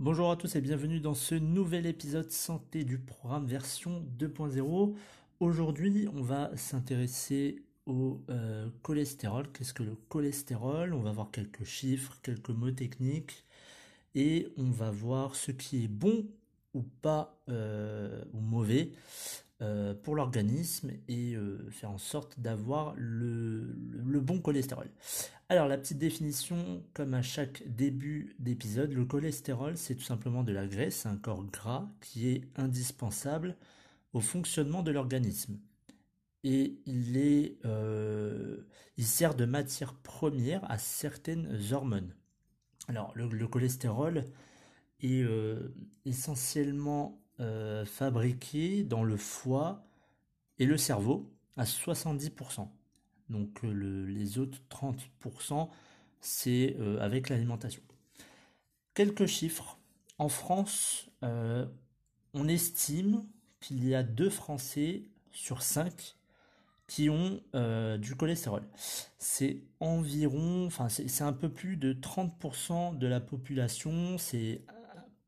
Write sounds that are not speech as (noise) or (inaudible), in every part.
Bonjour à tous et bienvenue dans ce nouvel épisode santé du programme version 2.0. Aujourd'hui, on va s'intéresser au euh, cholestérol. Qu'est-ce que le cholestérol? On va voir quelques chiffres, quelques mots techniques et on va voir ce qui est bon ou pas euh, ou mauvais euh, pour l'organisme et faire en sorte d'avoir le, bon cholestérol. Alors la petite définition, comme à chaque début d'épisode, le cholestérol c'est tout simplement de la graisse, un corps gras qui est indispensable au fonctionnement de l'organisme. Et il, est, euh, il sert de matière première à certaines hormones. Alors le, cholestérol est euh, essentiellement euh, fabriqué dans le foie et le cerveau à 70%. Donc les autres 30%, c'est avec l'alimentation. Quelques chiffres. En France, on estime qu'il y a deux Français sur cinq qui ont euh, du cholestérol. C'est environ, enfin c'est un peu plus de 30% de la population, c'est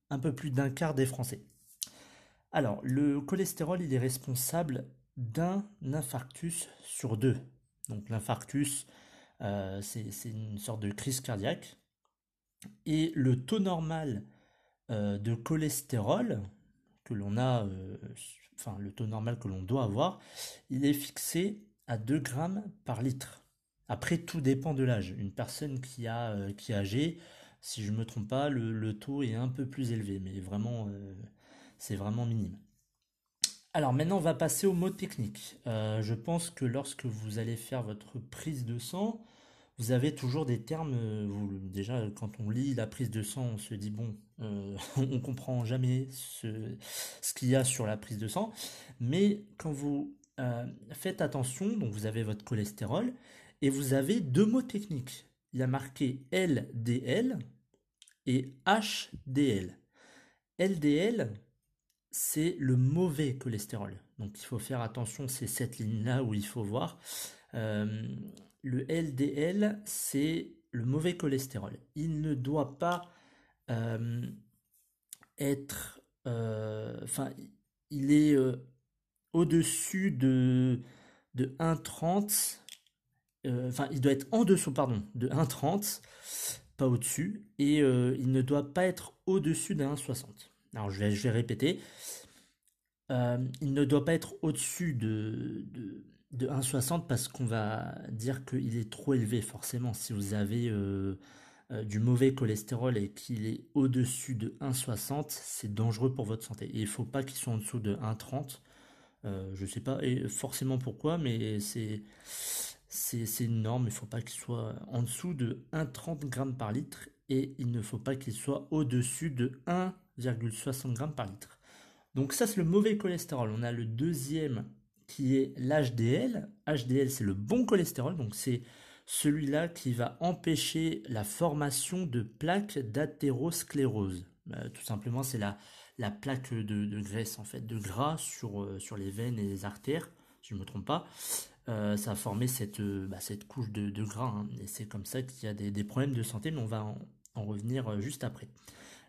un peu plus d'un quart des Français. Alors, le cholestérol, il est responsable d'un infarctus sur deux. Donc l'infarctus, euh, c'est une sorte de crise cardiaque. Et le taux normal euh, de cholestérol, que l'on a, euh, enfin le taux normal que l'on doit avoir, il est fixé à 2 grammes par litre. Après, tout dépend de l'âge. Une personne qui, a, qui est âgée, si je ne me trompe pas, le, taux est un peu plus élevé, mais vraiment, c'est vraiment minime. Alors maintenant, on va passer au mot technique. je pense que lorsque vous allez faire votre prise de sang, vous avez toujours des termes, euh, déjà quand on lit la prise de sang, on se dit bon, euh, (laughs) on comprend jamais ce, ce qu'il y a sur la prise de sang, mais quand vous euh, faites attention, donc vous avez votre cholestérol et vous avez deux mots techniques. Il y a marqué LDL et HDL. LDL, c'est le mauvais cholestérol. Donc il faut faire attention, c'est cette ligne-là où il faut voir. Le LDL, c'est le mauvais cholestérol. Il ne doit pas euh, être... Euh, enfin, il est euh, au-dessus de, de 1,30. Enfin, il doit être en dessous, pardon, de 1,30, pas au-dessus. Et il ne doit pas être au-dessus de 1,60. Alors, je vais, répéter. il ne doit pas être au-dessus de de 1,60 parce qu'on va dire qu'il est trop élevé forcément. Si vous avez euh, euh, du mauvais cholestérol et qu'il est au-dessus de 1,60, c'est dangereux pour votre santé. Et il ne faut pas qu'il soit en dessous de 1,30. Euh, je ne sais pas et forcément pourquoi, mais c'est c'est une norme. Il ne faut pas qu'il soit en dessous de 1,30 g par litre et il ne faut pas qu'il soit au-dessus de 1,60 g par litre. Donc ça c'est le mauvais cholestérol. On a le deuxième qui est l'HDL. HDL, c'est le bon cholestérol, donc c'est celui-là qui va empêcher la formation de plaques d'athérosclérose. Euh, tout simplement, c'est la, la plaque de, graisse, en fait, de gras sur, euh, sur les veines et les artères, si je ne me trompe pas. Euh, ça a formé cette, bah, couche de, gras, hein. et c'est comme ça qu'il y a des, problèmes de santé, mais on va en revenir juste après.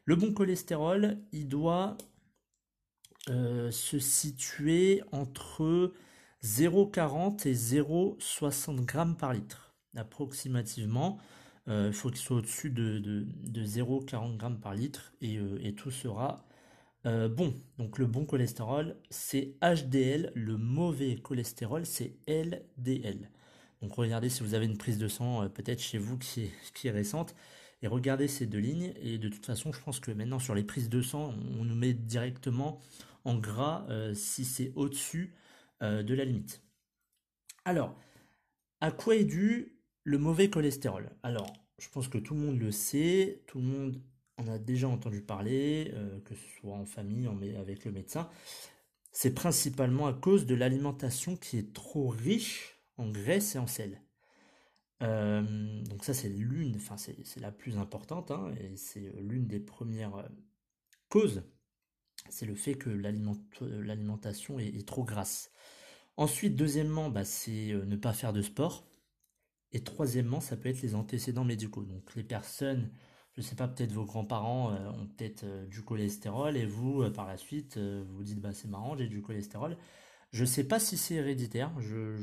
Le bon cholestérol, il doit euh, se situer entre 0,40 et 0,60 grammes par litre, approximativement. Euh, il faut qu'il soit au-dessus de, de, 0,40 grammes par litre et, euh, tout sera bon. Donc le bon cholestérol, c'est HDL, le mauvais cholestérol, c'est LDL. Donc regardez si vous avez une prise de sang peut-être chez vous qui est récente et regardez ces deux lignes. Et de toute façon, je pense que maintenant sur les prises de sang, on nous met directement en gras euh, si c'est au-dessus euh, de la limite. Alors, À quoi est dû le mauvais cholestérol? Alors, je pense que tout le monde le sait, tout le monde en a déjà entendu parler, euh, que ce soit en famille, avec le médecin. C'est principalement à cause de l'alimentation qui est trop riche en graisse et en sel. Euh, donc ça c'est l'une, enfin c'est la plus importante, hein, et c'est l'une des premières euh, causes. C'est le fait que l'alimentation est, trop grasse. Ensuite, deuxièmement, bah, c'est ne pas faire de sport. Et troisièmement, ça peut être les antécédents médicaux. Donc les personnes, je ne sais pas, peut-être vos grands-parents euh, ont peut-être euh, du cholestérol et vous, euh, par la suite, vous vous dites, bah c'est marrant, j'ai du cholestérol. Je ne sais pas si c'est héréditaire, je,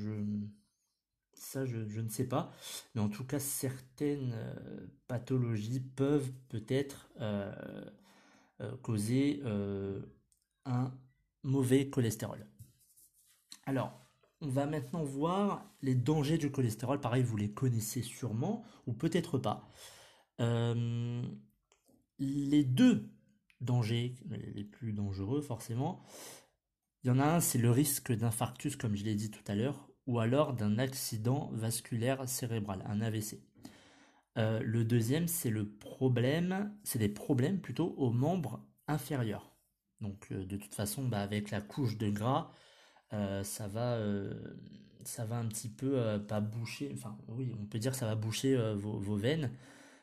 ça je, ne sais pas. Mais en tout cas, certaines pathologies peuvent peut-être causer un mauvais cholestérol. Alors, on va maintenant voir les dangers du cholestérol. Pareil, vous les connaissez sûrement, ou peut-être pas. Euh, les deux dangers les plus dangereux, forcément, il y en a un, c'est le risque d'infarctus, comme je l'ai dit tout à l'heure, ou alors d'un accident vasculaire cérébral, un AVC. Euh, le deuxième, c'est le problème, c'est des problèmes plutôt aux membres inférieurs. Donc, euh, de toute façon, bah, avec la couche de gras, euh, ça va ça va un petit peu pas boucher enfin oui on peut dire que ça va boucher vos, veines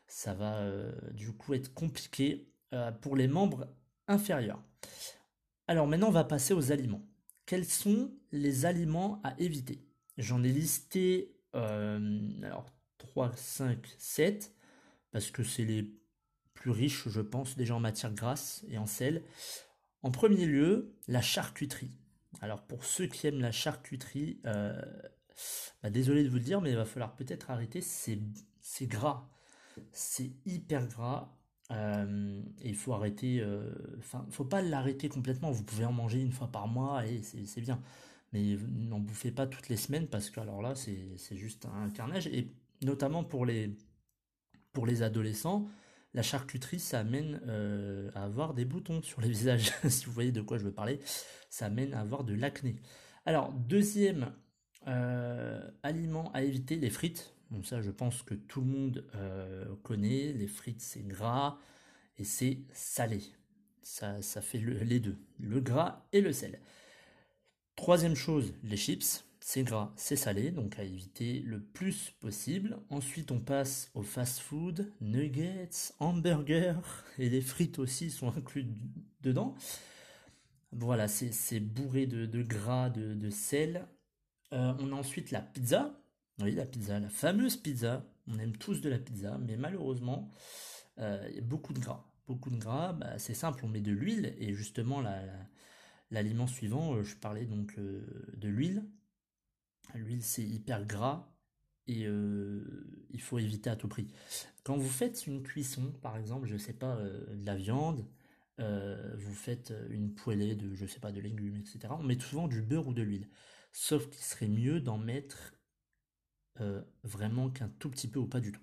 ça va du coup être compliqué pour les membres inférieurs alors maintenant on va passer aux aliments quels sont les aliments à éviter? J'en ai listé alors 3 5 7 parce que c'est les plus riches je pense déjà en matière grasse et en sel en premier lieu la charcuterie alors pour ceux qui aiment la charcuterie, euh, bah, désolé de vous le dire, mais il va falloir peut-être arrêter. C'est gras, c'est hyper gras. Euh, et il faut arrêter. Euh, enfin, faut pas l'arrêter complètement. Vous pouvez en manger une fois par mois et c'est bien. Mais n'en bouffez pas toutes les semaines parce que alors là, c'est juste un carnage. Et notamment pour les pour les adolescents, la charcuterie, ça amène euh, à avoir des boutons sur les (laughs) visages, si vous voyez de quoi je veux parler. Ça amène à avoir de l'acné. Alors, deuxième euh, aliment à éviter, les frites. Ça, je pense que tout le monde euh, connaît. Les frites, c'est gras et c'est salé. Ça, ça fait les deux, le gras et le sel. Troisième chose, les chips c'est gras, c'est salé, donc à éviter le plus possible. Ensuite, on passe au fast-food, nuggets, hamburgers, et les frites aussi sont inclus dedans. Voilà, c'est bourré de, gras, de, sel. Euh, on a ensuite la pizza. Oui, la pizza, la fameuse pizza. On aime tous de la pizza, mais malheureusement, euh, il y a beaucoup de gras. Beaucoup de gras, bah, c'est simple, on met de l'huile, et justement, l'aliment suivant, euh, je parlais donc de l'huile. L'huile, c'est hyper gras et euh, il faut éviter à tout prix. Quand vous faites une cuisson, par exemple, je sais pas, euh, de la viande, euh, vous faites une poêlée de, je sais pas, de légumes, etc. On met souvent du beurre ou de l'huile. Sauf qu'il serait mieux d'en mettre vraiment qu'un tout petit peu ou pas du tout.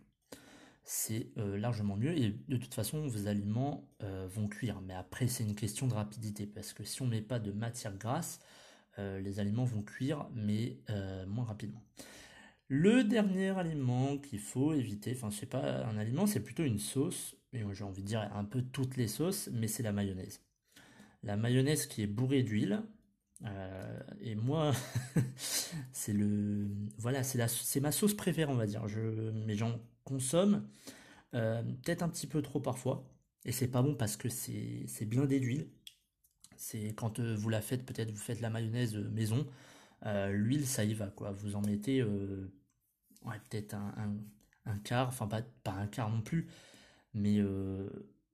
C'est largement mieux et de toute façon vos aliments vont cuire. Mais après c'est une question de rapidité parce que si on met pas de matière grasse, euh, les aliments vont cuire, mais euh, moins rapidement. Le dernier aliment qu'il faut éviter, enfin c'est pas un aliment, c'est plutôt une sauce, mais j'ai envie de dire un peu toutes les sauces, mais c'est la mayonnaise. La mayonnaise qui est bourrée d'huile, euh, et moi, (laughs) c'est le, voilà, c'est ma sauce préférée, on va dire. Je, mais j'en consomme peut-être un petit peu trop parfois, et c'est pas bon parce que c'est, blindé d'huile. C'est quand euh, vous la faites, peut-être vous faites la mayonnaise euh, maison, euh, l'huile ça y va quoi. Vous en mettez peut-être un, quart, enfin pas, pas un quart non plus, mais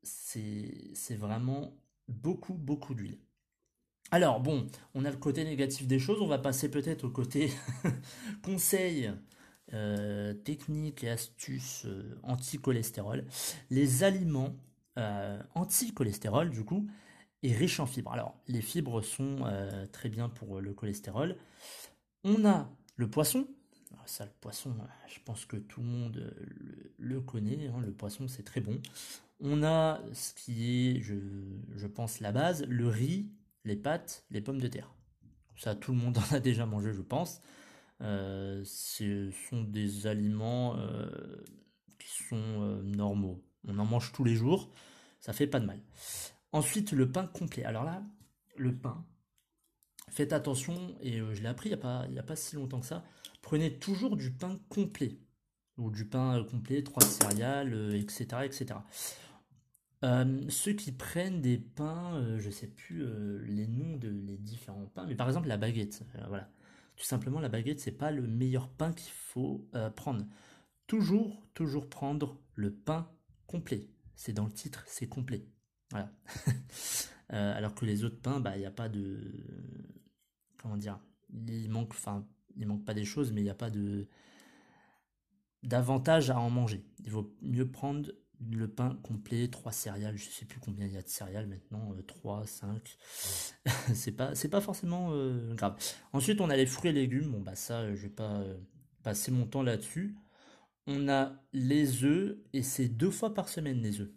c'est vraiment beaucoup beaucoup d'huile. Alors bon, on a le côté négatif des choses, on va passer peut-être au côté (laughs) conseils, techniques et astuces anti-cholestérol. Les aliments anti-cholestérol du coup, et riche en fibres. Alors, les fibres sont euh, très bien pour le cholestérol. On a le poisson. ça, le poisson, je pense que tout le monde le, connaît. Hein. le poisson, c'est très bon. On a ce qui est, je, pense, la base, le riz, les pâtes, les pommes de terre. Ça, tout le monde (laughs) en a déjà mangé, je pense. Ce sont des aliments qui sont normaux. On en mange tous les jours, ça fait pas de mal. Ensuite, le pain complet. Alors là, le pain, faites attention, et je l'ai appris il n'y a, pas, a pas si longtemps que ça, prenez toujours du pain complet, ou du pain complet, trois céréales, etc. etc. Euh, ceux qui prennent des pains, euh, je sais plus euh, les noms de les différents pains, mais par exemple la baguette, voilà. Tout simplement, la baguette, c'est pas le meilleur pain qu'il faut prendre. Toujours, toujours prendre le pain complet. C'est dans le titre, c'est complet. Voilà. (laughs) alors que les autres pains, bah, il n'y a pas de. Comment dire Il manque, enfin, il manque pas des choses, mais il n'y a pas de d'avantage à en manger. Il vaut mieux prendre le pain complet, 3 céréales, je sais plus combien il y a de céréales maintenant, 3, euh, 5. (laughs) (laughs) c'est pas pas forcément euh, grave. Ensuite, on a les fruits et légumes. Bon bah ça euh, je vais pas passer mon temps là-dessus. On a les œufs et c'est deux fois par semaine les œufs.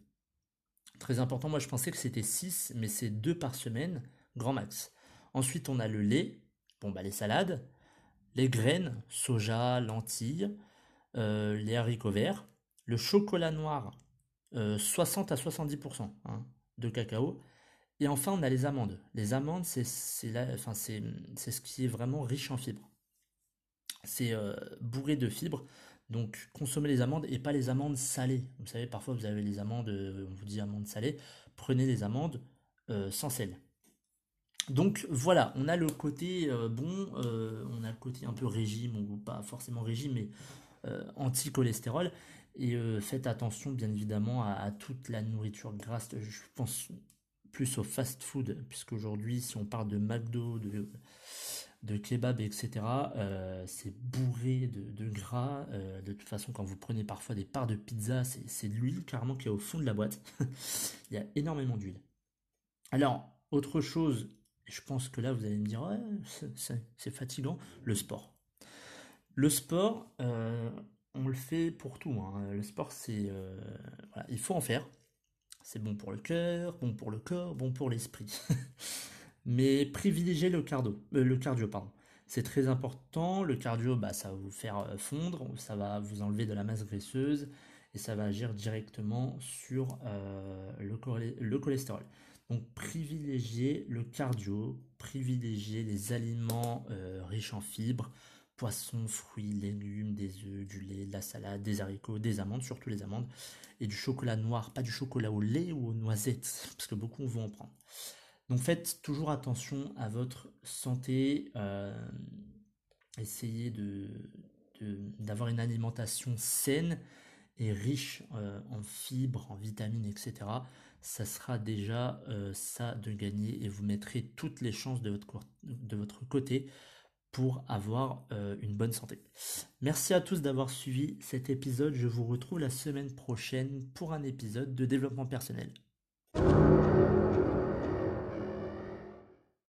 Très important, moi je pensais que c'était 6 mais c'est deux par semaine, grand max. Ensuite, on a le lait, bon bah les salades, les graines, soja, lentilles, les haricots verts, le chocolat noir 60 euh, à 70% hein, de cacao. Et enfin, on a les amandes. Les amandes, c'est enfin, ce qui est vraiment riche en fibres. C'est euh, bourré de fibres. Donc, consommez les amandes et pas les amandes salées. Vous savez, parfois, vous avez les amandes, euh, on vous dit amandes salées. Prenez des amandes sans sel. Donc voilà, on a le côté bon, on a le côté un peu régime, ou pas forcément régime, mais anti-cholestérol. Et euh, faites attention, bien évidemment, à, toute la nourriture grasse. Je pense plus au fast-food, puisque aujourd'hui, si on parle de McDo, de, kebab, etc., euh, c'est bourré de, gras. Euh, de toute façon, quand vous prenez parfois des parts de pizza, c'est de l'huile carrément qui est au fond de la boîte. (laughs) Il y a énormément d'huile. Alors, autre chose, je pense que là, vous allez me dire, c'est fatigant, le sport. Le sport, on le fait pour tout. Hein. Le sport, c'est, euh, il faut en faire. C'est bon pour le cœur, bon pour le corps, bon pour l'esprit. (laughs) Mais privilégiez le cardio, euh, le cardio, pardon. C'est très important. Le cardio, bah, ça va vous faire euh, fondre, ça va vous enlever de la masse graisseuse et ça va agir directement sur le, le, cholestérol. Donc privilégiez le cardio, privilégiez les aliments riches en fibres, poissons, fruits, légumes, des œufs, du lait, de la salade, des haricots, des amandes, surtout les amandes, et du chocolat noir, pas du chocolat au lait ou aux noisettes, (laughs) parce que beaucoup vont en prendre. Donc faites toujours attention à votre santé, euh, essayez de, d'avoir une alimentation saine et riche euh, en fibres, en vitamines, etc. Ça sera déjà euh, ça de gagner et vous mettrez toutes les chances de votre, de votre côté pour avoir euh, une bonne santé. Merci à tous d'avoir suivi cet épisode. Je vous retrouve la semaine prochaine pour un épisode de développement personnel.